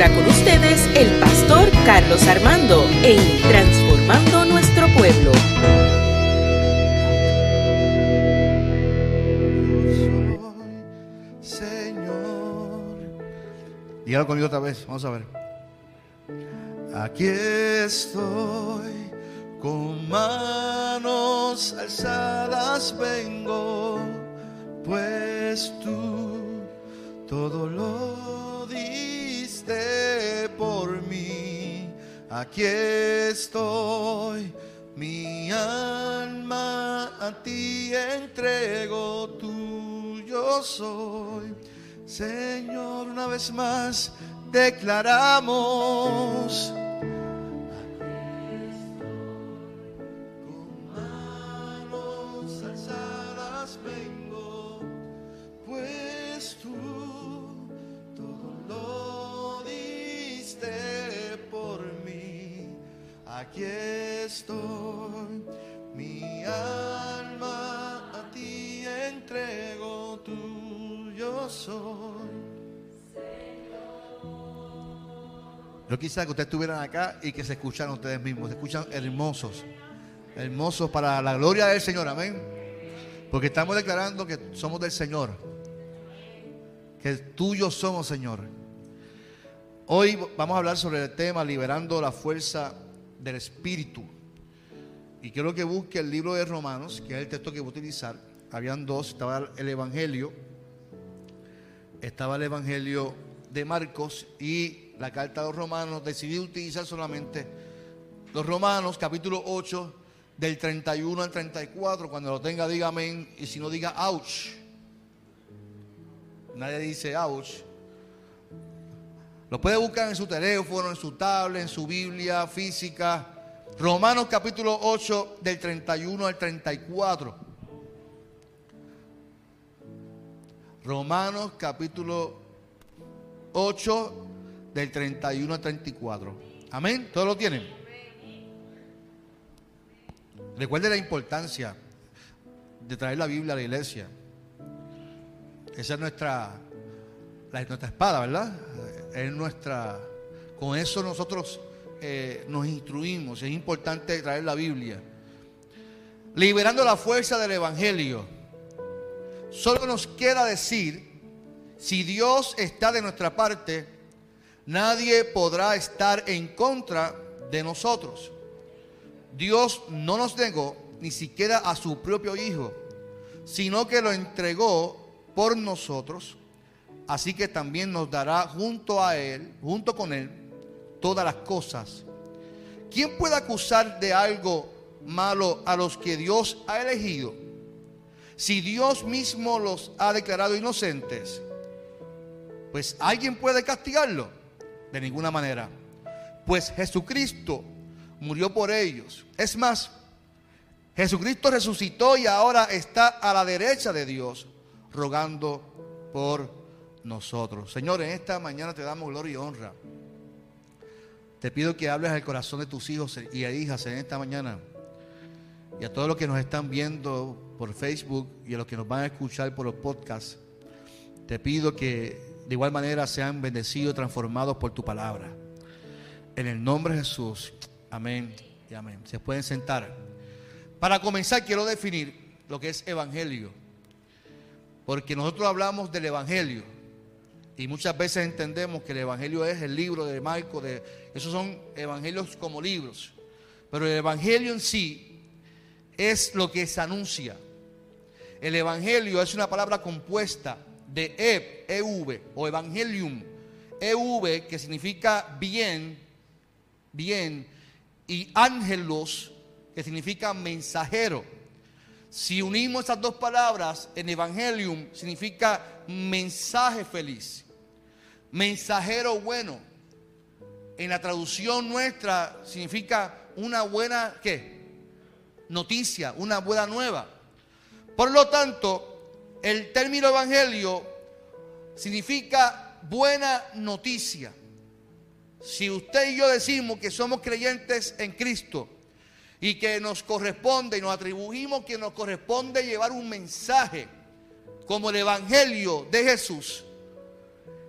ahora con ustedes el pastor Carlos Armando en Transformando Nuestro Pueblo. Señor. Dígalo conmigo otra vez, vamos a ver. Aquí estoy con manos alzadas vengo, pues tú todo lo por mí. Aquí estoy, mi alma a ti entrego, tuyo soy. Señor, una vez más declaramos. Aquí estoy, mi alma a ti entrego, tuyo soy. Yo quisiera que ustedes estuvieran acá y que se escucharan ustedes mismos. Se escuchan hermosos. Hermosos para la gloria del Señor. Amén. Porque estamos declarando que somos del Señor. Que tuyos somos, Señor. Hoy vamos a hablar sobre el tema liberando la fuerza del Espíritu. Y quiero que busque el libro de Romanos, que es el texto que voy a utilizar. Habían dos. Estaba el Evangelio. Estaba el Evangelio de Marcos y la carta de los romanos, decidí utilizar solamente los romanos, capítulo 8, del 31 al 34. Cuando lo tenga, diga amén. Y si no, diga ouch. Nadie dice ouch. Lo puede buscar en su teléfono, en su tablet, en su Biblia física. Romanos capítulo 8, del 31 al 34. Romanos capítulo 8, del 31 al 34. Amén. ¿Todos lo tienen? Recuerde la importancia de traer la Biblia a la iglesia. Esa es nuestra, la, nuestra espada, ¿verdad? Es nuestra. Con eso nosotros eh, nos instruimos. Es importante traer la Biblia. Liberando la fuerza del Evangelio. Solo nos queda decir, si Dios está de nuestra parte, nadie podrá estar en contra de nosotros. Dios no nos negó ni siquiera a su propio Hijo, sino que lo entregó por nosotros. Así que también nos dará junto a Él, junto con Él, todas las cosas. ¿Quién puede acusar de algo malo a los que Dios ha elegido? Si Dios mismo los ha declarado inocentes, pues alguien puede castigarlo. De ninguna manera. Pues Jesucristo murió por ellos. Es más, Jesucristo resucitó y ahora está a la derecha de Dios, rogando por nosotros. Señor, en esta mañana te damos gloria y honra. Te pido que hables al corazón de tus hijos y hijas en esta mañana. Y a todos los que nos están viendo por Facebook y a los que nos van a escuchar por los podcasts, te pido que de igual manera sean bendecidos, transformados por tu palabra. En el nombre de Jesús. Amén y amén. Se pueden sentar. Para comenzar, quiero definir lo que es evangelio. Porque nosotros hablamos del evangelio. Y muchas veces entendemos que el evangelio es el libro de Marco. De, esos son evangelios como libros. Pero el evangelio en sí es lo que se anuncia. El evangelio es una palabra compuesta de ev, ev o evangelium, ev que significa bien, bien, y ángelos que significa mensajero. Si unimos estas dos palabras en evangelium significa mensaje feliz, mensajero bueno. En la traducción nuestra significa una buena ¿qué? noticia, una buena nueva. Por lo tanto, el término evangelio significa buena noticia. Si usted y yo decimos que somos creyentes en Cristo y que nos corresponde y nos atribuimos que nos corresponde llevar un mensaje como el Evangelio de Jesús,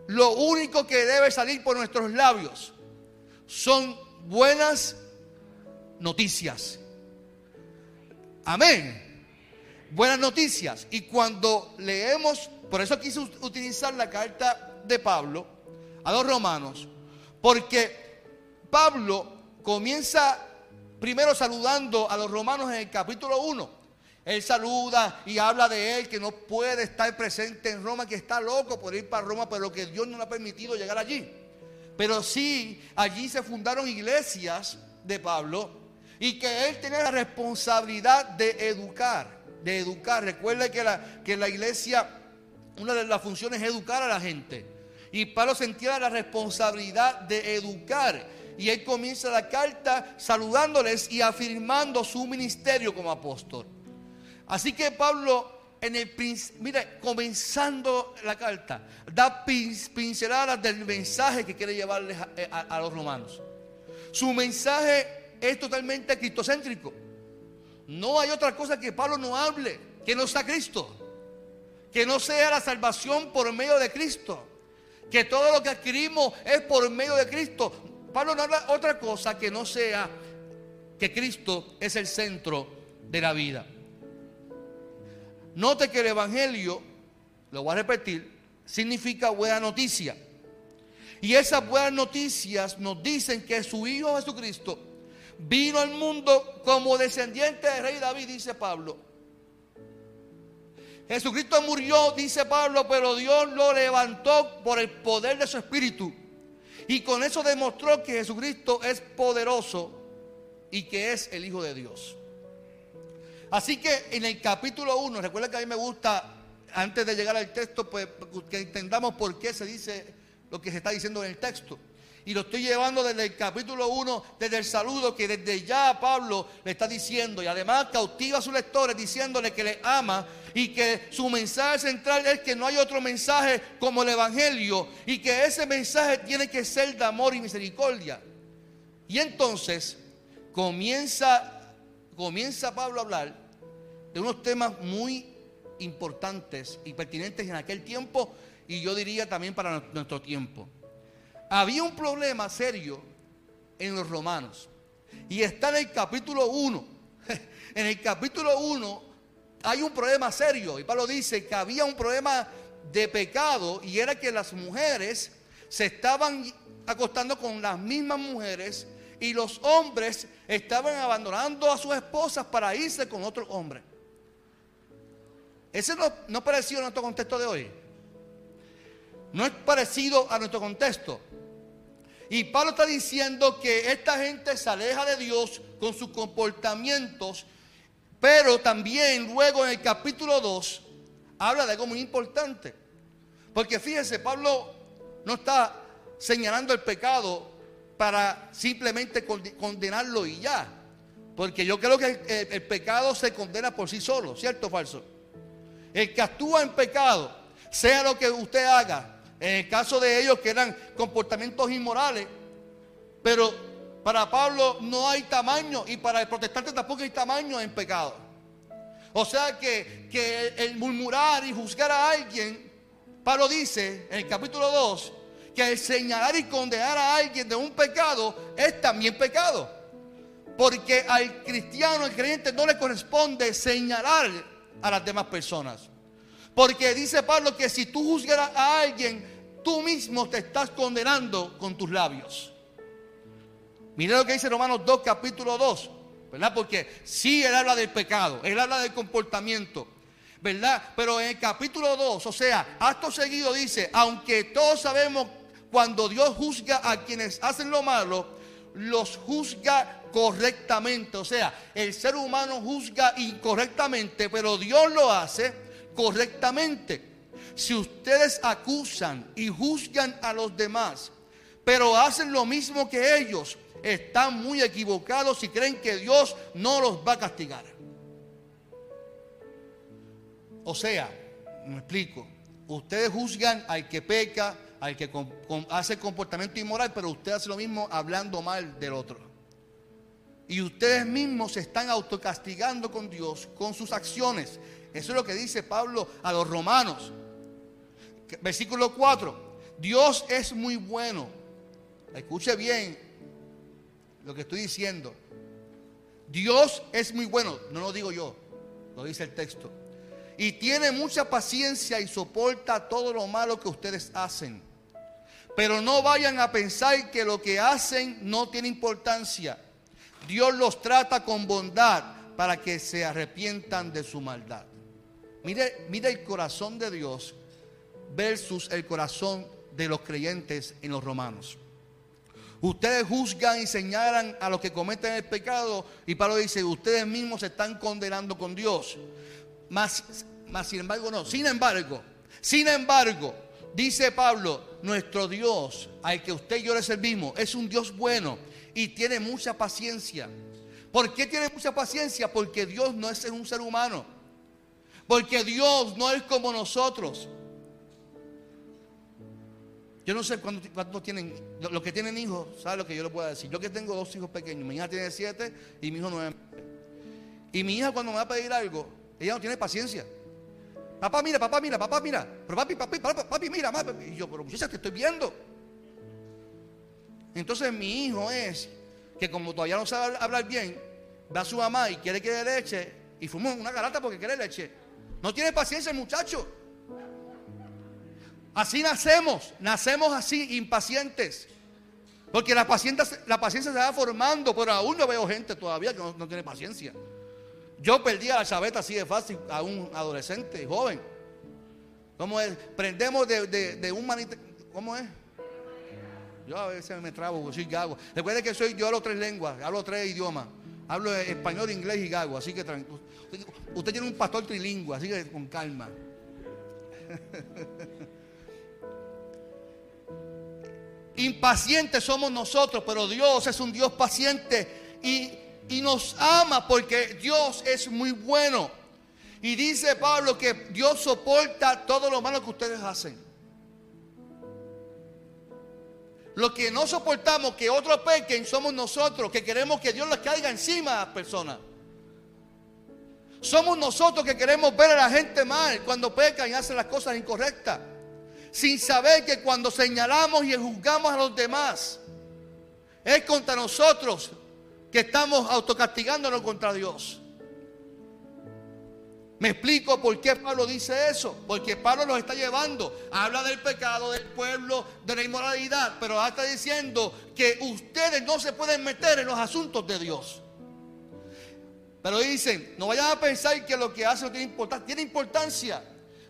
lo único que debe salir por nuestros labios son buenas noticias. Amén. Buenas noticias. Y cuando leemos, por eso quise utilizar la carta de Pablo a los romanos, porque Pablo comienza primero saludando a los romanos en el capítulo 1. Él saluda y habla de él que no puede estar presente en Roma, que está loco por ir para Roma, pero que Dios no le ha permitido llegar allí. Pero sí, allí se fundaron iglesias de Pablo y que él tenía la responsabilidad de educar, de educar. Recuerde que la, que la iglesia, una de las funciones es educar a la gente. Y Pablo sentía la responsabilidad de educar. Y él comienza la carta saludándoles y afirmando su ministerio como apóstol. Así que Pablo, en el mire, comenzando la carta, da pinceladas del mensaje que quiere llevarles eh, a, los romanos. Su mensaje es totalmente cristocéntrico. No hay otra cosa que Pablo no hable que no sea Cristo. Que no sea la salvación por medio de Cristo. Que todo lo que adquirimos es por medio de Cristo. Pablo no habla otra cosa que no sea que Cristo es el centro de la vida. Note que el Evangelio, lo voy a repetir, significa buena noticia. Y esas buenas noticias nos dicen que su Hijo Jesucristo vino al mundo como descendiente del rey David, dice Pablo. Jesucristo murió, dice Pablo, pero Dios lo levantó por el poder de su Espíritu. Y con eso demostró que Jesucristo es poderoso y que es el Hijo de Dios. Así que en el capítulo 1, recuerda que a mí me gusta, antes de llegar al texto, pues que entendamos por qué se dice lo que se está diciendo en el texto. Y lo estoy llevando desde el capítulo 1, desde el saludo que desde ya Pablo le está diciendo. Y además cautiva a sus lectores diciéndole que le ama y que su mensaje central es que no hay otro mensaje como el Evangelio y que ese mensaje tiene que ser de amor y misericordia. Y entonces comienza comienza Pablo a hablar de unos temas muy importantes y pertinentes en aquel tiempo y yo diría también para nuestro tiempo. Había un problema serio en los romanos y está en el capítulo 1. En el capítulo 1 hay un problema serio y Pablo dice que había un problema de pecado y era que las mujeres se estaban acostando con las mismas mujeres y los hombres estaban abandonando a sus esposas para irse con otro hombre. Ese no, no parecido a nuestro contexto de hoy. No es parecido a nuestro contexto. Y Pablo está diciendo que esta gente se aleja de Dios con sus comportamientos, pero también luego en el capítulo 2 habla de algo muy importante. Porque fíjese, Pablo no está señalando el pecado para simplemente condenarlo y ya. Porque yo creo que el, pecado se condena por sí solo, ¿cierto o falso? El que actúa en pecado, sea lo que usted haga, en el caso de ellos que eran comportamientos inmorales, pero para Pablo no hay tamaño y para el protestante tampoco hay tamaño en pecado. O sea que, que el murmurar y juzgar a alguien, Pablo dice en el capítulo 2, que el señalar y condenar a alguien de un pecado es también pecado. Porque al cristiano, al creyente, no le corresponde señalar a las demás personas. Porque dice Pablo que si tú juzgaras a alguien, tú mismo te estás condenando con tus labios. Mira lo que dice Romanos 2, capítulo 2. ¿Verdad? Porque sí, él habla del pecado, él habla del comportamiento. ¿Verdad? Pero en el capítulo 2, o sea, acto seguido dice, aunque todos sabemos cuando Dios juzga a quienes hacen lo malo, los juzga correctamente. O sea, el ser humano juzga incorrectamente, pero Dios lo hace correctamente. Si ustedes acusan y juzgan a los demás, pero hacen lo mismo que ellos, están muy equivocados y creen que Dios no los va a castigar. O sea, me explico, ustedes juzgan al que peca, al que hace comportamiento inmoral, pero usted hace lo mismo hablando mal del otro. Y ustedes mismos se están autocastigando con Dios, con sus acciones. Eso es lo que dice Pablo a los romanos. Versículo 4. Dios es muy bueno. Escuche bien lo que estoy diciendo. Dios es muy bueno, no lo digo yo, lo dice el texto. Y tiene mucha paciencia y soporta todo lo malo que ustedes hacen. Pero no vayan a pensar que lo que hacen no tiene importancia. Dios los trata con bondad para que se arrepientan de su maldad. Mire, mire el corazón de Dios versus el corazón de los creyentes en los romanos. Ustedes juzgan y señalan a los que cometen el pecado y Pablo dice, ustedes mismos se están condenando con Dios. Más, más sin embargo no, sin embargo, sin embargo, dice Pablo, nuestro Dios al que usted y yo le servimos es un Dios bueno y tiene mucha paciencia. ¿Por qué tiene mucha paciencia? Porque Dios no es un ser humano. Porque Dios no es como nosotros. Yo no sé cuántos tienen, los que tienen hijos, ¿saben lo que yo les puedo decir? Yo que tengo dos hijos pequeños, mi hija tiene siete y mi hijo nueve. Y mi hija cuando me va a pedir algo, ella no tiene paciencia. Papá, mira, papá, mira, papá, mira. Pero papi, papi, papi, papi mira, papi. Y yo, pero muchacha, te estoy viendo. Entonces mi hijo es que como todavía no sabe hablar bien, va a su mamá y quiere que le leche y fuma una garata porque quiere leche. No tiene paciencia el muchacho. Así nacemos, nacemos así, impacientes. Porque la paciencia, la paciencia se va formando, pero aún no veo gente todavía que no, tiene paciencia. Yo perdí a la chaveta así de fácil a un adolescente, joven. ¿Cómo es? Prendemos de, un manito. ¿Cómo es? Yo a veces me trabo, soy gago. Recuerde que soy, yo hablo tres lenguas, hablo tres idiomas. Hablo español, inglés y gago, así que usted tiene un pastor trilingüe, así que con calma. Impacientes somos nosotros, pero Dios es un Dios paciente y, nos ama porque Dios es muy bueno. Y dice Pablo que Dios soporta todo lo malo que ustedes hacen. Lo que no soportamos que otros pequen somos nosotros, que queremos que Dios les caiga encima a las personas. Somos nosotros que queremos ver a la gente mal cuando pecan y hacen las cosas incorrectas sin saber que cuando señalamos y juzgamos a los demás, es contra nosotros que estamos autocastigándonos contra Dios. Me explico por qué Pablo dice eso. Porque Pablo nos está llevando. Habla del pecado, del pueblo, de la inmoralidad. Pero está diciendo que ustedes no se pueden meter en los asuntos de Dios. Pero dicen, no vayan a pensar que lo que hacen no tiene importancia. Tiene importancia.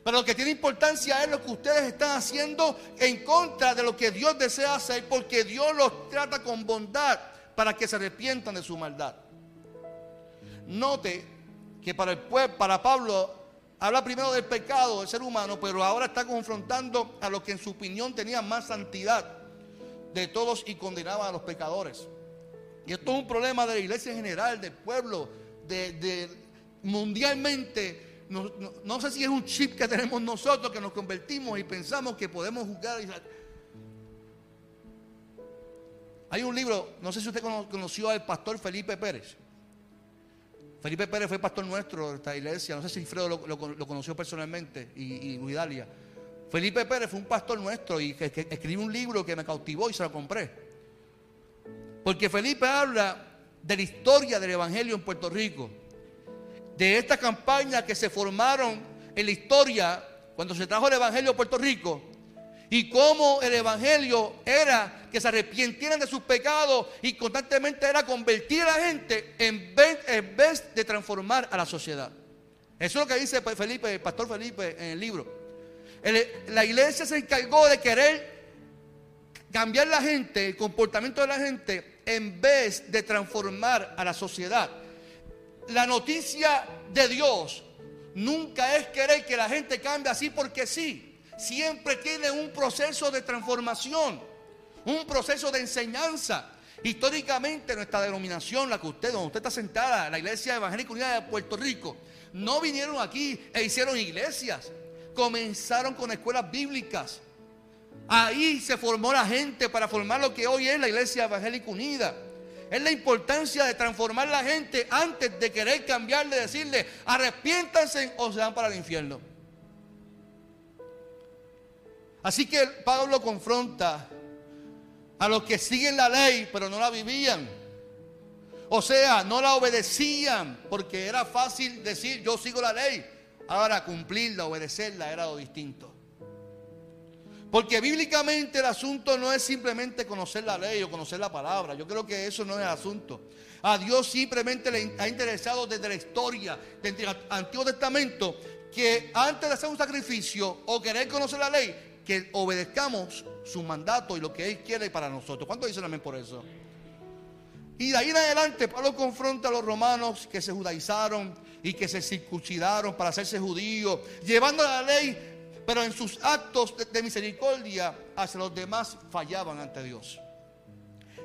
Pero lo que tiene importancia es lo que ustedes están haciendo en contra de lo que Dios desea hacer, porque Dios los trata con bondad para que se arrepientan de su maldad. Note que para, el pueblo, para Pablo habla primero del pecado del ser humano, pero ahora está confrontando a los que en su opinión tenían más santidad de todos y condenaban a los pecadores. Y esto es un problema de la iglesia en general, del pueblo, de mundialmente no, sé si es un chip que tenemos nosotros que nos convertimos y pensamos que podemos juzgar. Hay un libro, no sé si usted conoció al pastor Felipe Pérez. Felipe Pérez fue pastor nuestro de esta iglesia. No sé si Fredo lo, conoció personalmente y, y. Felipe Pérez fue un pastor nuestro y que, escribió un libro que me cautivó y se lo compré. Porque Felipe habla de la historia del Evangelio en Puerto Rico de esta campaña que se formaron en la historia cuando se trajo el Evangelio a Puerto Rico y cómo el Evangelio era que se arrepintieran de sus pecados y constantemente era convertir a la gente en vez, de transformar a la sociedad. Eso es lo que dice Felipe, el pastor Felipe en el libro. la iglesia se encargó de querer cambiar la gente, el comportamiento de la gente, en vez de transformar a la sociedad la noticia de Dios nunca es querer que la gente cambie así porque sí. Siempre tiene un proceso de transformación, un proceso de enseñanza. Históricamente nuestra denominación, la que usted, donde usted está sentada, la Iglesia Evangélica Unida de Puerto Rico, no vinieron aquí e hicieron iglesias. Comenzaron con escuelas bíblicas. Ahí se formó la gente para formar lo que hoy es la Iglesia Evangélica Unida es la importancia de transformar la gente antes de querer cambiarle, decirle, arrepiéntanse o se van para el infierno. Así que Pablo confronta a los que siguen la ley pero no la vivían. O sea, no la obedecían porque era fácil decir yo sigo la ley. Ahora cumplirla, obedecerla era lo distinto. Porque bíblicamente el asunto no es simplemente conocer la ley o conocer la palabra. Yo creo que eso no es el asunto. A Dios simplemente le ha interesado desde la historia del Antiguo Testamento que antes de hacer un sacrificio o querer conocer la ley, que obedezcamos su mandato y lo que Él quiere para nosotros. ¿Cuánto dicen amén por eso? Y de ahí en adelante Pablo confronta a los romanos que se judaizaron y que se circuncidaron para hacerse judíos, llevando la ley, pero en sus actos de, misericordia hacia los demás fallaban ante Dios.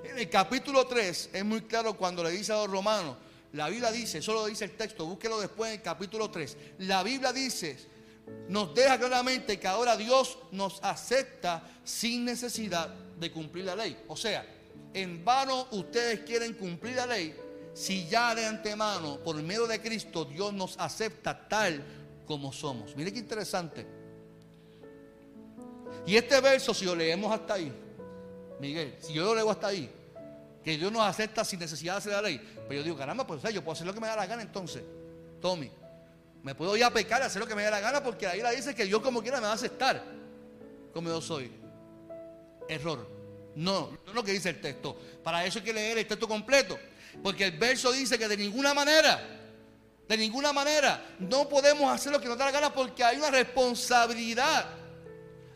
En el capítulo 3 es muy claro cuando le dice a los romanos, la Biblia dice, solo dice el texto, búsquelo después en el capítulo 3. La Biblia dice, nos deja claramente que ahora Dios nos acepta sin necesidad de cumplir la ley. O sea, en vano ustedes quieren cumplir la ley si ya de antemano, por medio de Cristo, Dios nos acepta tal como somos. Mire qué interesante. Y este verso, si lo leemos hasta ahí, Miguel, si yo lo leo hasta ahí, que Dios nos acepta sin necesidad de hacer la ley, pues yo digo, caramba, pues yo puedo hacer lo que me da la gana entonces. Tommy, me puedo ir a pecar, hacer lo que me da la gana, porque la dice que Dios como quiera me va a aceptar como yo soy. Error. No, no es lo que dice el texto. Para eso hay que leer el texto completo. Porque el verso dice que de ninguna manera, de ninguna manera, no podemos hacer lo que nos da la gana porque hay una responsabilidad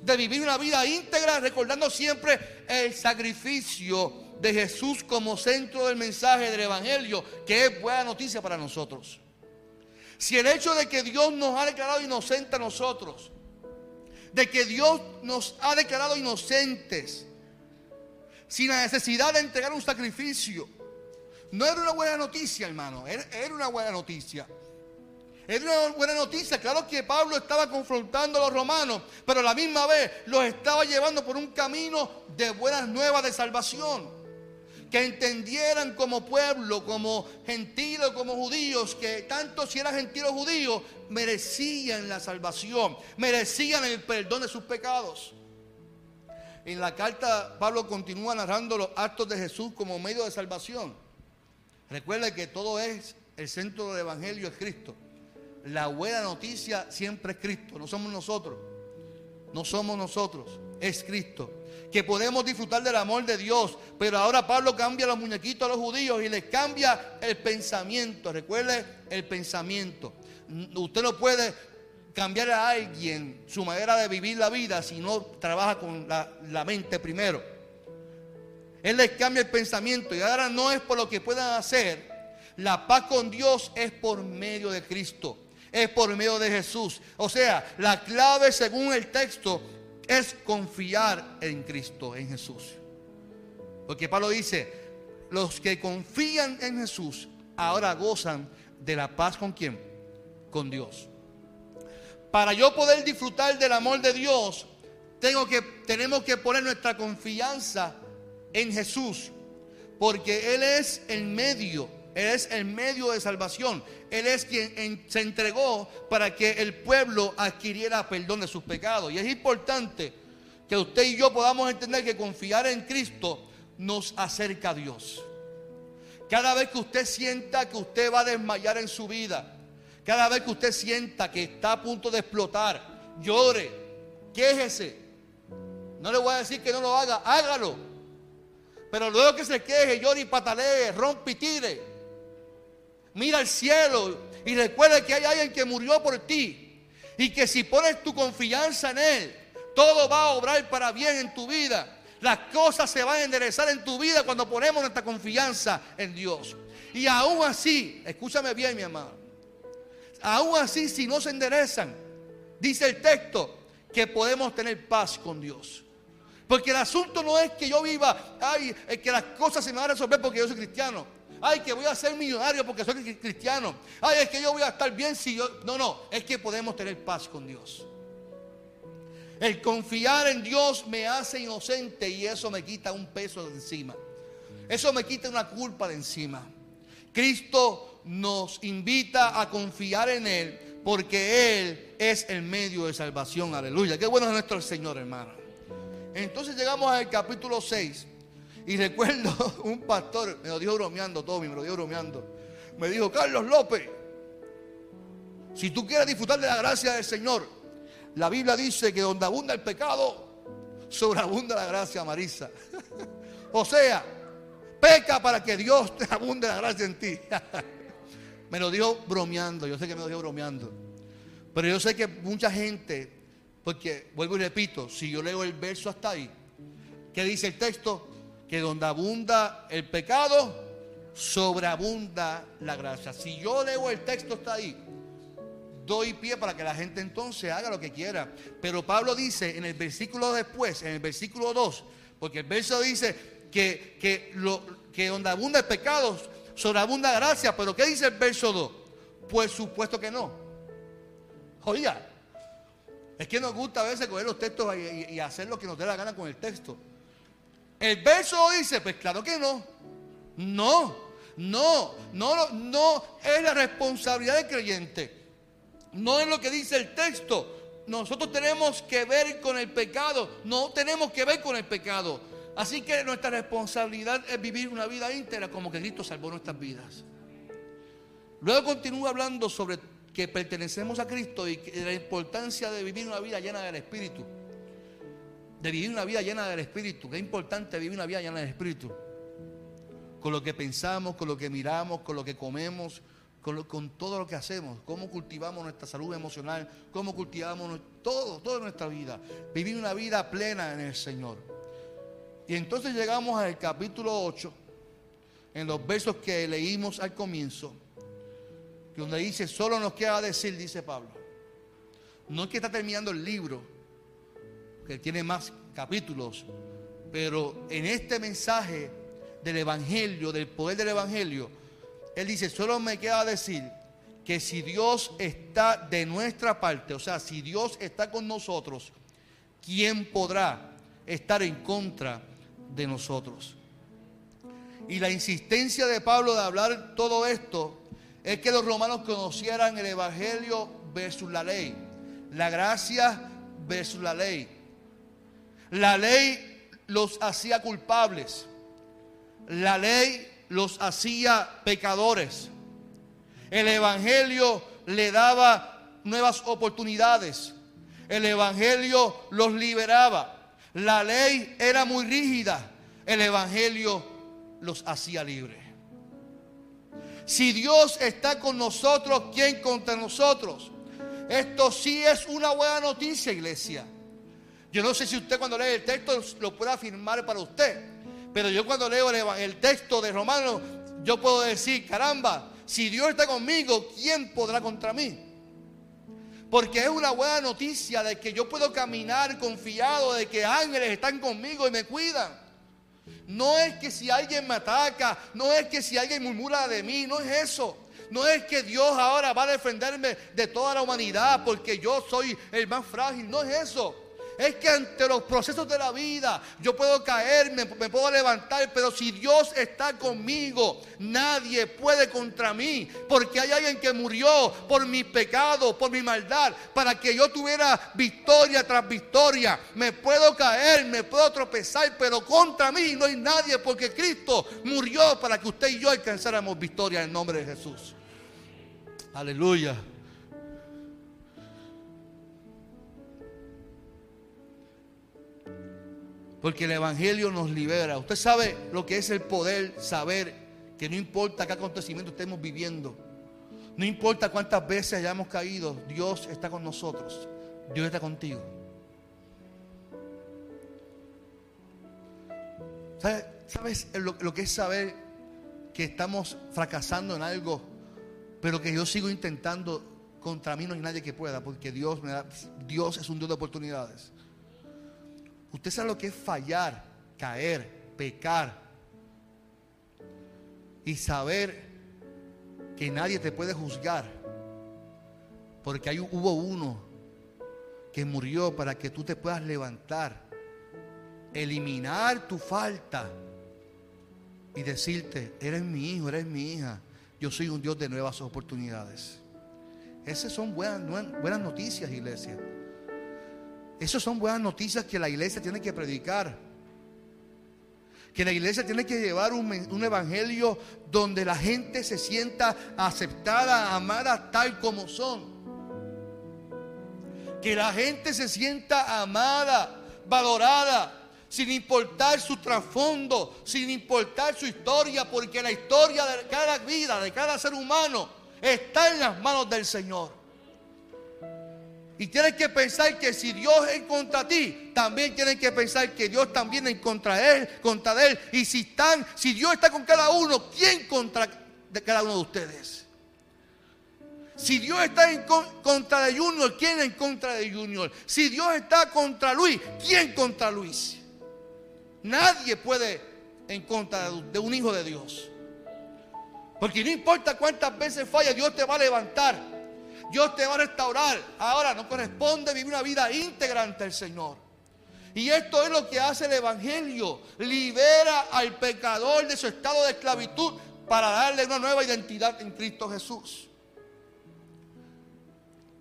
de vivir una vida íntegra, recordando siempre el sacrificio de Jesús como centro del mensaje del Evangelio, que es buena noticia para nosotros. Si el hecho de que Dios nos ha declarado inocentes a nosotros, de que Dios nos ha declarado inocentes, sin la necesidad de entregar un sacrificio. No era una buena noticia, hermano, era, una buena noticia. Era una buena noticia. Claro que Pablo estaba confrontando a los romanos, pero a la misma vez los estaba llevando por un camino de buenas nuevas de salvación. Que entendieran como pueblo, como gentiles, como judíos, que tanto si eran gentiles o judíos, merecían la salvación, merecían el perdón de sus pecados. En la carta Pablo continúa narrando los actos de Jesús como medio de salvación. Recuerda que todo es el centro del Evangelio es Cristo. La buena noticia siempre es Cristo, no somos nosotros. No somos nosotros, es Cristo. Que podemos disfrutar del amor de Dios, pero ahora Pablo cambia los muñequitos a los judíos y les cambia el pensamiento. Recuerde el pensamiento. Usted no puede cambiar a alguien su manera de vivir la vida si no trabaja con la, mente primero. Él les cambia el pensamiento y ahora no es por lo que puedan hacer. La paz con Dios es por medio de Cristo, es por medio de Jesús. O sea, la clave según el texto es confiar en Cristo, en Jesús. Porque Pablo dice, los que confían en Jesús ahora gozan de la paz con quién? Con Dios. Para yo poder disfrutar del amor de Dios, tengo que, tenemos que poner nuestra confianza en Jesús. Porque Él es el medio, Él es el medio de salvación. Él es quien se entregó para que el pueblo adquiriera perdón de sus pecados. Y es importante que usted y yo podamos entender que confiar en Cristo nos acerca a Dios. Cada vez que usted sienta que usted va a desmayar en su vida, cada vez que usted sienta que está a punto de explotar, llore, quéjese. No le voy a decir que no lo haga, hágalo. Pero luego que se queje, llore y patalee, rompe y tire. Mira al cielo y recuerde que hay alguien que murió por ti. Y que si pones tu confianza en Él, todo va a obrar para bien en tu vida. Las cosas se van a enderezar en tu vida cuando ponemos nuestra confianza en Dios. Y aún así, escúchame bien, mi amado aún así si no se enderezan, dice el texto, que podemos tener paz con Dios. Porque el asunto no es que yo viva, ay, que las cosas se me van a resolver porque yo soy cristiano. Ay, que voy a ser millonario porque soy cristiano. Ay, es que yo voy a estar bien si yo... No, no, es que podemos tener paz con Dios. El confiar en Dios me hace inocente y eso me quita un peso de encima. Eso me quita una culpa de encima. Cristo nos invita a confiar en Él porque Él es el medio de salvación. Aleluya. Qué bueno es nuestro Señor, hermano. Entonces llegamos al capítulo 6. Y recuerdo un pastor, me lo dijo bromeando, Tommy, me lo dijo bromeando. Me dijo, Carlos López, si tú quieres disfrutar de la gracia del Señor, la Biblia dice que donde abunda el pecado, sobreabunda la gracia, Marisa. o sea, peca para que Dios te abunde la gracia en ti. me lo dijo bromeando, yo sé que me lo dijo bromeando. Pero yo sé que mucha gente, porque vuelvo y repito, si yo leo el verso hasta ahí, ¿qué dice el texto? Que donde abunda el pecado, sobreabunda la gracia. Si yo leo el texto hasta ahí, doy pie para que la gente entonces haga lo que quiera. Pero Pablo dice en el versículo después, en el versículo 2, porque el verso dice que, que, lo, que donde abunda el pecado, sobreabunda gracia. Pero ¿qué dice el verso 2? Pues supuesto que no. Oiga, es que nos gusta a veces coger los textos y hacer lo que nos dé la gana con el texto. El verso dice, pues claro que no. No, no, no, no es la responsabilidad del creyente. No es lo que dice el texto. Nosotros tenemos que ver con el pecado. No tenemos que ver con el pecado. Así que nuestra responsabilidad es vivir una vida íntegra como que Cristo salvó nuestras vidas. Luego continúa hablando sobre que pertenecemos a Cristo y la importancia de vivir una vida llena del Espíritu. De vivir una vida llena del Espíritu. Es importante vivir una vida llena del Espíritu. Con lo que pensamos, con lo que miramos, con lo que comemos, con, todo lo que hacemos, cómo cultivamos nuestra salud emocional, cómo cultivamos todo, toda nuestra vida. Vivir una vida plena en el Señor. Y entonces llegamos al capítulo 8, en los versos que leímos al comienzo, donde dice, solo nos queda decir, dice Pablo. No es que está terminando el libro, que tiene más capítulos, pero en este mensaje del Evangelio, del poder del Evangelio, él dice, solo me queda decir que si Dios está de nuestra parte, o sea, si Dios está con nosotros, ¿quién podrá estar en contra de nosotros? Y la insistencia de Pablo de hablar todo esto es que los romanos conocieran el Evangelio versus la ley, la gracia versus la ley. La ley los hacía culpables. La ley los hacía pecadores. El Evangelio le daba nuevas oportunidades. El Evangelio los liberaba. La ley era muy rígida. El Evangelio los hacía libres. Si Dios está con nosotros, ¿quién contra nosotros? Esto sí es una buena noticia, iglesia. Yo no sé si usted cuando lee el texto lo puede afirmar para usted. Pero yo cuando leo el, texto de Romanos, yo puedo decir, caramba, si Dios está conmigo, ¿quién podrá contra mí? Porque es una buena noticia de que yo puedo caminar confiado de que ángeles están conmigo y me cuidan. No es que si alguien me ataca, no es que si alguien murmura de mí, no es eso. No es que Dios ahora va a defenderme de toda la humanidad porque yo soy el más frágil, no es eso. Es que ante los procesos de la vida yo puedo caer, me, puedo levantar, pero si Dios está conmigo, nadie puede contra mí. Porque hay alguien que murió por mi pecado, por mi maldad, para que yo tuviera victoria tras victoria. Me puedo caer, me puedo tropezar, pero contra mí no hay nadie porque Cristo murió para que usted y yo alcanzáramos victoria en el nombre de Jesús. Aleluya. Porque el Evangelio nos libera. Usted sabe lo que es el poder saber que no importa qué acontecimiento estemos viviendo, no importa cuántas veces hayamos caído, Dios está con nosotros. Dios está contigo. ¿Sabes, lo, lo, que es saber que estamos fracasando en algo, pero que yo sigo intentando? Contra mí no hay nadie que pueda, porque Dios, me da, Dios es un Dios de oportunidades. Usted sabe lo que es fallar, caer, pecar y saber que nadie te puede juzgar. Porque hay, hubo uno que murió para que tú te puedas levantar, eliminar tu falta y decirte, eres mi hijo, eres mi hija. Yo soy un Dios de nuevas oportunidades. Esas son buenas, buenas noticias, iglesia. Esas son buenas noticias que la iglesia tiene que predicar. Que la iglesia tiene que llevar un, un, evangelio donde la gente se sienta aceptada, amada tal como son. Que la gente se sienta amada, valorada, sin importar su trasfondo, sin importar su historia, porque la historia de cada vida, de cada ser humano, está en las manos del Señor. Y tienes que pensar que si Dios es contra ti, también tienes que pensar que Dios también es contra él, contra él. Y si están, si Dios está con cada uno, ¿quién contra de cada uno de ustedes? Si Dios está en contra de Junior, ¿quién en contra de Junior? Si Dios está contra Luis, ¿quién contra Luis? Nadie puede en contra de un hijo de Dios. Porque no importa cuántas veces falla, Dios te va a levantar. Dios te va a restaurar. Ahora no corresponde vivir una vida íntegra ante el Señor. Y esto es lo que hace el Evangelio. Libera al pecador de su estado de esclavitud para darle una nueva identidad en Cristo Jesús.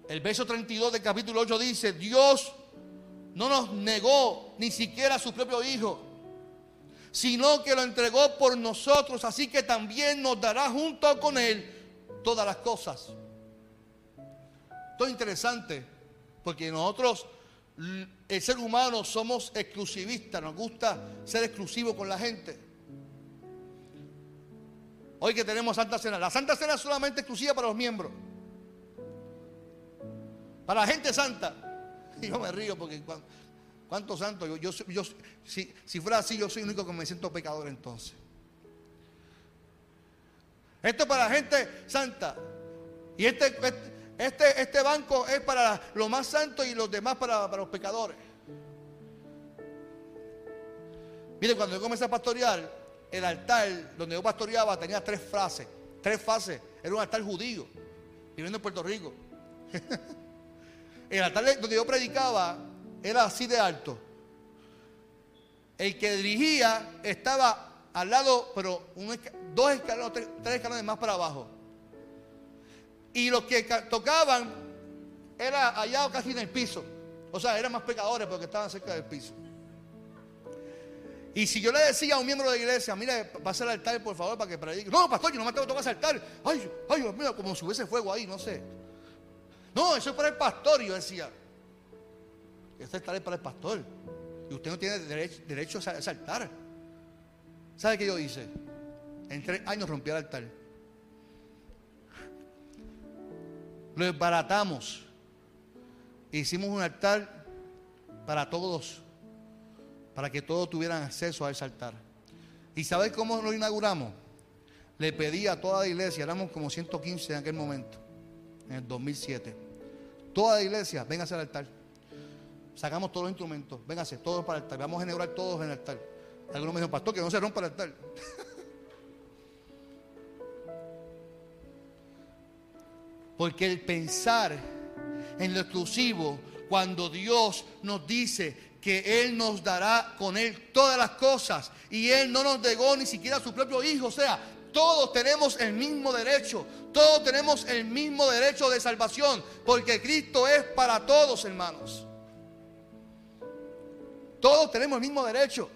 El verso 32 del capítulo 8 dice, Dios no nos negó ni siquiera a su propio Hijo, sino que lo entregó por nosotros, así que también nos dará junto con Él todas las cosas. Esto es interesante, porque nosotros, el ser humano, somos exclusivistas, nos gusta ser exclusivos con la gente. Hoy que tenemos Santa Cena, la Santa Cena es solamente exclusiva para los miembros, para la gente santa. Yo me río porque ¿Cuántos santos? Yo, si, fuera así, yo soy el único que me siento pecador entonces. Esto es para la gente santa. Y este, este, este banco es para los más santos y los demás para, para los pecadores. Mire, cuando yo comencé a pastorear, el altar donde yo pastoreaba tenía tres frases. Tres fases. Era un altar judío, viviendo en Puerto Rico. el altar donde yo predicaba era así de alto. El que dirigía estaba al lado, pero dos escalones, tres, escalones más para abajo. Y los que tocaban era allá casi en el piso. O sea, eran más pecadores porque estaban cerca del piso. Y si yo le decía a un miembro de la iglesia, mire, pasa al altar por favor para que predique. No, pastor, yo no me tengo que tocar altar. Ay, ay, Dios mío, como si hubiese fuego ahí, no sé. No, eso es para el pastor. Yo decía, esta altar es para el pastor. Y usted no tiene derecho, a saltar. ¿Sabe qué yo hice? En tres años rompí el altar. Lo desbaratamos. Hicimos un altar para todos. Para que todos tuvieran acceso a ese altar. ¿Y sabes cómo lo inauguramos? Le pedí a toda la iglesia, éramos como 115 en aquel momento, en el 2007. Toda la iglesia, venga a hacer altar sacamos todos los instrumentos, véngase, todos para el altar, vamos a generar todos en el altar. Algunos me dijeron, pastor, que no se rompa el altar. Porque el pensar en lo exclusivo, cuando Dios nos dice que Él nos dará con Él todas las cosas y Él no nos negó ni siquiera a su propio Hijo, o sea, todos tenemos el mismo derecho, todos tenemos el mismo derecho de salvación, porque Cristo es para todos, hermanos. Todos tenemos el mismo derecho.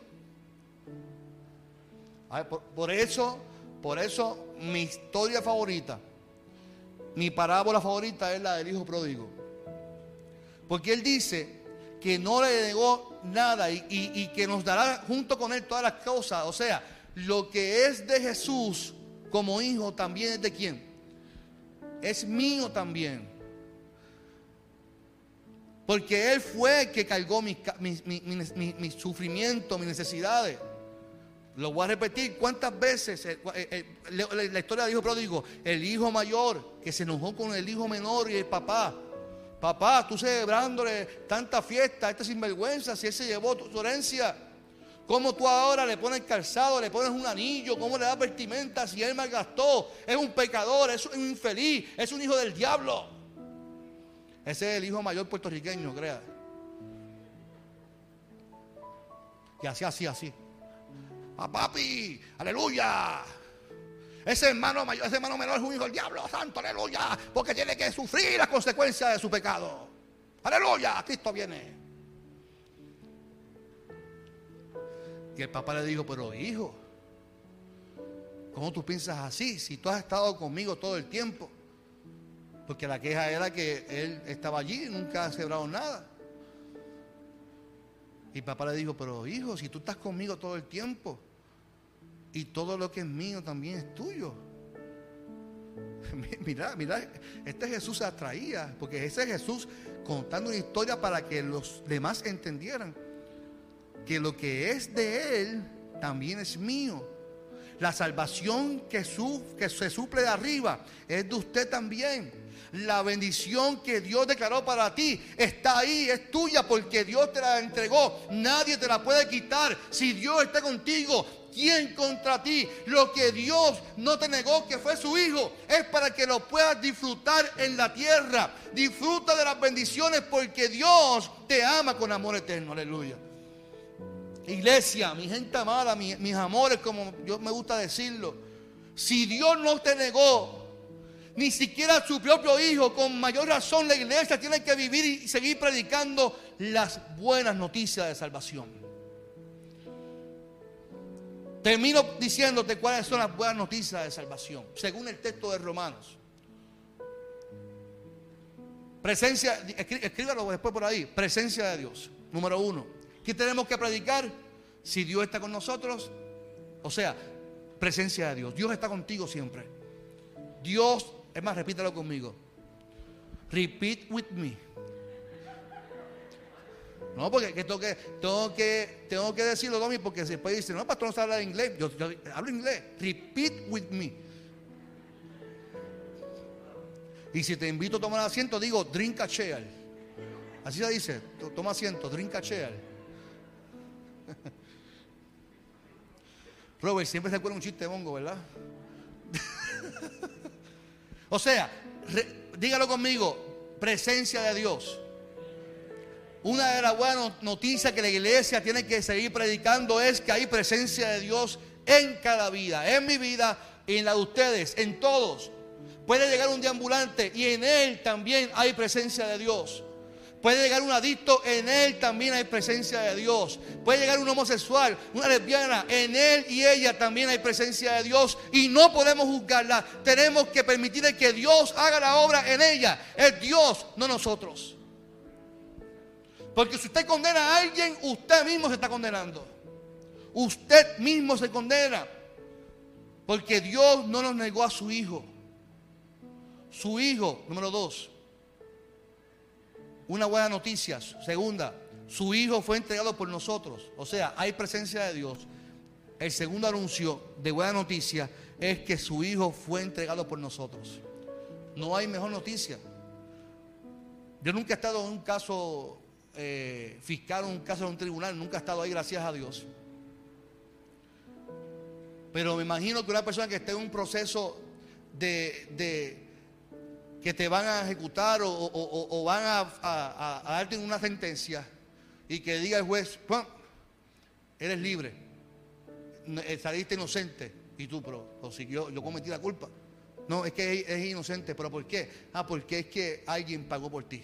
Por, eso, por eso mi historia favorita, mi parábola favorita es la del hijo pródigo. Porque él dice que no le negó nada y, que nos dará junto con él todas las cosas. O sea, lo que es de Jesús como hijo también es de quién? Es mío también. Porque Él fue el que cargó mis mi, sufrimientos, mis necesidades. Lo voy a repetir cuántas veces eh, eh, eh, la, historia del hijo pródigo, el hijo mayor que se enojó con el hijo menor y el papá. Papá, tú celebrándole tanta fiesta este sinvergüenza, si él se llevó tu, herencia. ¿Cómo tú ahora le pones calzado, le pones un anillo? ¿Cómo le das vestimenta si él malgastó? Es un pecador, es un infeliz, es un hijo del diablo. Ese es el hijo mayor puertorriqueño, crea. Y así, así, así. A papi, aleluya. Ese hermano mayor, ese hermano menor es un hijo del diablo, santo, aleluya, porque tiene que sufrir las consecuencias de su pecado. Aleluya, Cristo viene. Y el papá le dijo, pero hijo, ¿cómo tú piensas así si tú has estado conmigo todo el tiempo? Porque la queja era que él estaba allí y nunca ha celebrado nada. Y papá le dijo, pero hijo, si tú estás conmigo todo el tiempo y todo lo que es mío también es tuyo. Mira, mira, este Jesús atraía, porque ese Jesús contando una historia para que los demás entendieran que lo que es de Él también es mío. La salvación que, que se suple de arriba es de usted también. La bendición que Dios declaró para ti está ahí, es tuya porque Dios te la entregó. Nadie te la puede quitar. Si Dios está contigo, ¿quién contra ti? Lo que Dios no te negó, que fue su Hijo, es para que lo puedas disfrutar en la tierra. Disfruta de las bendiciones porque Dios te ama con amor eterno. Aleluya. Iglesia, mi gente amada, mis amores, como yo me gusta decirlo. Si Dios no te negó ni siquiera su propio hijo, con mayor razón la iglesia tiene que vivir y seguir predicando las buenas noticias de salvación. Termino diciéndote cuáles son las buenas noticias de salvación, según el texto de Romanos. Presencia, escríbalo después por ahí, presencia de Dios. Número uno, ¿qué tenemos que predicar? Si Dios está con nosotros, o sea, presencia de Dios. Dios está contigo siempre. Dios es más, repítalo conmigo. Repeat with me. No, porque tengo que, tengo que, tengo que decirlo, Domi, porque después dice, no, pastor, no sabe hablar inglés. Yo, hablo inglés. Repeat with me. Y si te invito a tomar asiento, digo, drink a. Así se dice, toma asiento, drink a chair. Robert, siempre se acuerda un chiste de ¿verdad? O sea, dígalo conmigo, presencia de Dios. Una de las buenas noticias que la iglesia tiene que seguir predicando es que hay presencia de Dios en cada vida, en mi vida en la de ustedes, en todos. Puede llegar un deambulante y en él también hay presencia de Dios. Puede llegar un adicto, en él también hay presencia de Dios. Puede llegar un homosexual, una lesbiana, en él y ella también hay presencia de Dios. Y no podemos juzgarla. Tenemos que permitir que Dios haga la obra en ella. Es Dios, no nosotros. Porque si usted condena a alguien, usted mismo se está condenando. Usted mismo se condena. Porque Dios no nos negó a su Hijo. Su Hijo, número dos, una buena noticia. Segunda, su Hijo fue entregado por nosotros. O sea, hay presencia de Dios. El segundo anuncio de buena noticia es que su Hijo fue entregado por nosotros. No hay mejor noticia. Yo nunca he estado en un caso eh, fiscal, en un caso de un tribunal, nunca he estado ahí, gracias a Dios. Pero me imagino que una persona que esté en un proceso de que te van a ejecutar o, van a, darte una sentencia y que diga el juez, eres libre, eh, saliste inocente y tú, pero, si yo, yo cometí la culpa. No, es que es, inocente, pero ¿por qué? Ah, porque es que alguien pagó por ti.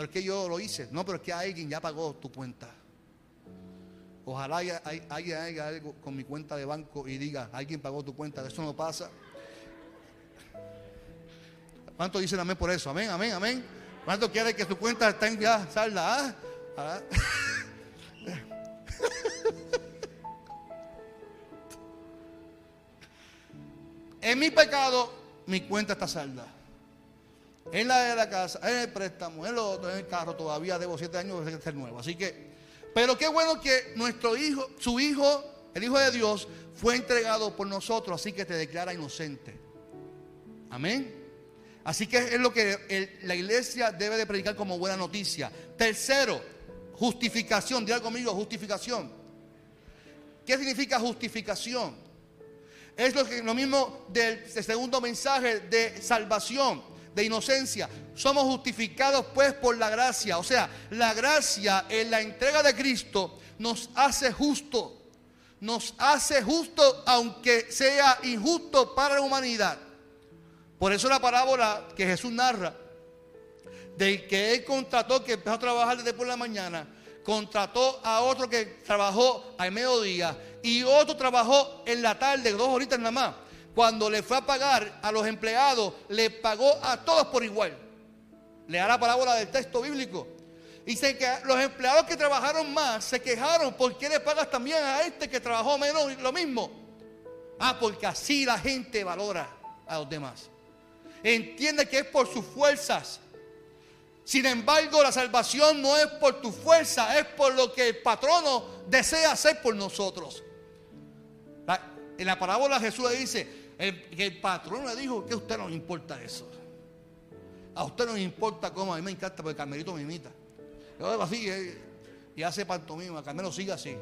Pero es que yo lo hice. No, pero es que alguien ya pagó tu cuenta. Ojalá haya, haya, algo con mi cuenta de banco y diga, alguien pagó tu cuenta. Eso no pasa. ¿Cuánto dicen amén por eso? Amén, amén, amén. ¿Cuánto quiere que su cuenta esté ya salda? Ah? ¿Ah? en mi pecado, mi cuenta está salda. En la de la casa, en el préstamo, en, en el carro, todavía debo siete años de ser nuevo. Así que, pero qué bueno que nuestro hijo, su hijo, el hijo de Dios, fue entregado por nosotros, así que te declara inocente. Amén. Así que es lo que la iglesia debe de predicar como buena noticia. Tercero, justificación. Diga conmigo, justificación. ¿Qué significa justificación? Es lo, que, lo mismo del segundo mensaje de salvación, de inocencia. Somos justificados pues por la gracia. O sea, la gracia en la entrega de Cristo nos hace justo. nos hace justo aunque sea injusto para la humanidad. Por eso la parábola que Jesús narra, de que él contrató, que empezó a trabajar desde por la mañana, contrató a otro que trabajó al mediodía y otro trabajó en la tarde, dos horitas nada más. Cuando le fue a pagar a los empleados, le pagó a todos por igual. Le da la parábola del texto bíblico. Dice que los empleados que trabajaron más se quejaron. ¿Por qué le pagas también a este que trabajó menos lo mismo? Ah, porque así la gente valora a los demás. Entiende que es por sus fuerzas. Sin embargo, la salvación no es por tu fuerza, es por lo que el patrono desea hacer por nosotros. en la parábola Jesús le dice que el patrono le dijo que a usted no importa eso. A usted no importa cómo, a mí me encanta porque Carmelito me imita. Yo así eh, y hace pantomima, Carmelo sigue así.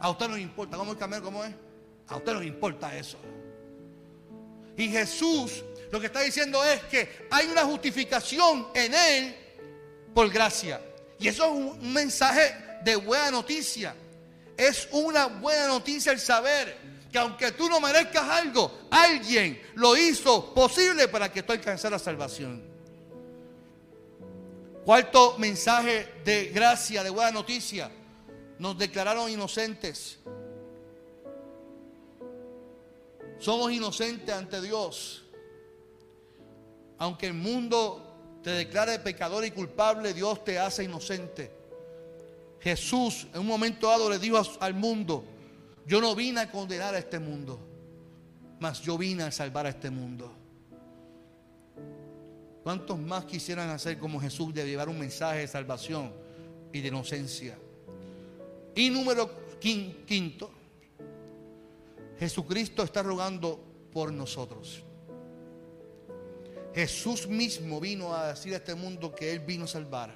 a usted no le importa, ¿cómo es Carmelo? ¿Cómo es? A usted no importa eso. Y Jesús lo que está diciendo es que hay una justificación en Él por gracia. Y eso es un mensaje de buena noticia. Es una buena noticia el saber que aunque tú no merezcas algo, alguien lo hizo posible para que tú alcances la salvación. Cuarto mensaje de gracia, de buena noticia. Nos declararon inocentes. Somos inocentes ante Dios. Aunque el mundo te declare pecador y culpable, Dios te hace inocente. Jesús en un momento dado le dijo al mundo, yo no vine a condenar a este mundo, mas yo vine a salvar a este mundo. ¿Cuántos más quisieran hacer como Jesús de llevar un mensaje de salvación y de inocencia? Y número quinto, Jesucristo está rogando por nosotros. Jesús mismo vino a decir a este mundo que Él vino a salvar.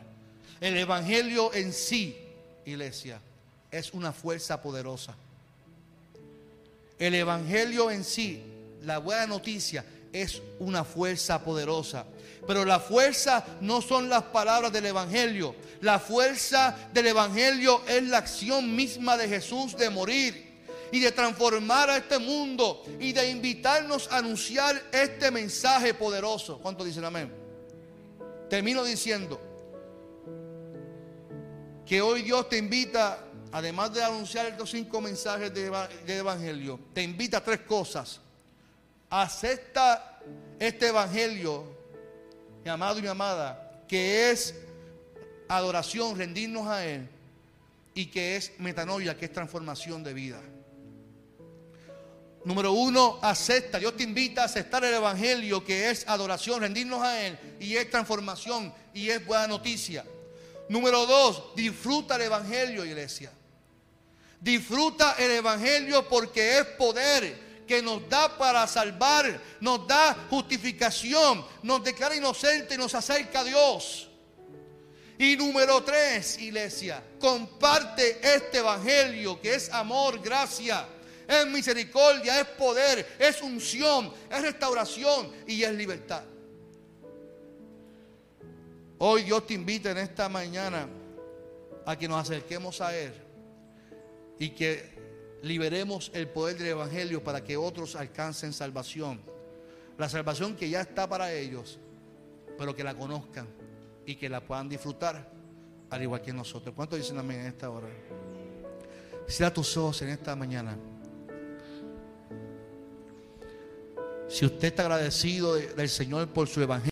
El Evangelio en sí, iglesia, es una fuerza poderosa. El Evangelio en sí, la buena noticia, es una fuerza poderosa. Pero la fuerza no son las palabras del Evangelio. La fuerza del Evangelio es la acción misma de Jesús de morir y de transformar a este mundo y de invitarnos a anunciar este mensaje poderoso. ¿Cuánto dicen amén? Termino diciendo que hoy Dios te invita, además de anunciar estos cinco mensajes de, Evangelio, te invita a tres cosas. Acepta este Evangelio, mi amado y mi amada, que es adoración, rendirnos a Él, y que es metanoia, que es transformación de vida. Número uno, acepta. Dios te invita a aceptar el Evangelio, que es adoración, rendirnos a Él, y es transformación, y es buena noticia. Número dos, disfruta el Evangelio, iglesia. Disfruta el Evangelio porque es poder que nos da para salvar, nos da justificación, nos declara inocente y nos acerca a Dios. Y número tres, iglesia, comparte este Evangelio que es amor, gracia es misericordia, es poder, es unción, es restauración y es libertad. Hoy Dios te invita en esta mañana a que nos acerquemos a Él y que liberemos el poder del Evangelio para que otros alcancen salvación. La salvación que ya está para ellos, pero que la conozcan y que la puedan disfrutar, al igual que nosotros. ¿Cuántos dicen amén en esta hora? Cierra tus ojos en esta mañana. Si usted está agradecido del Señor por su evangelio,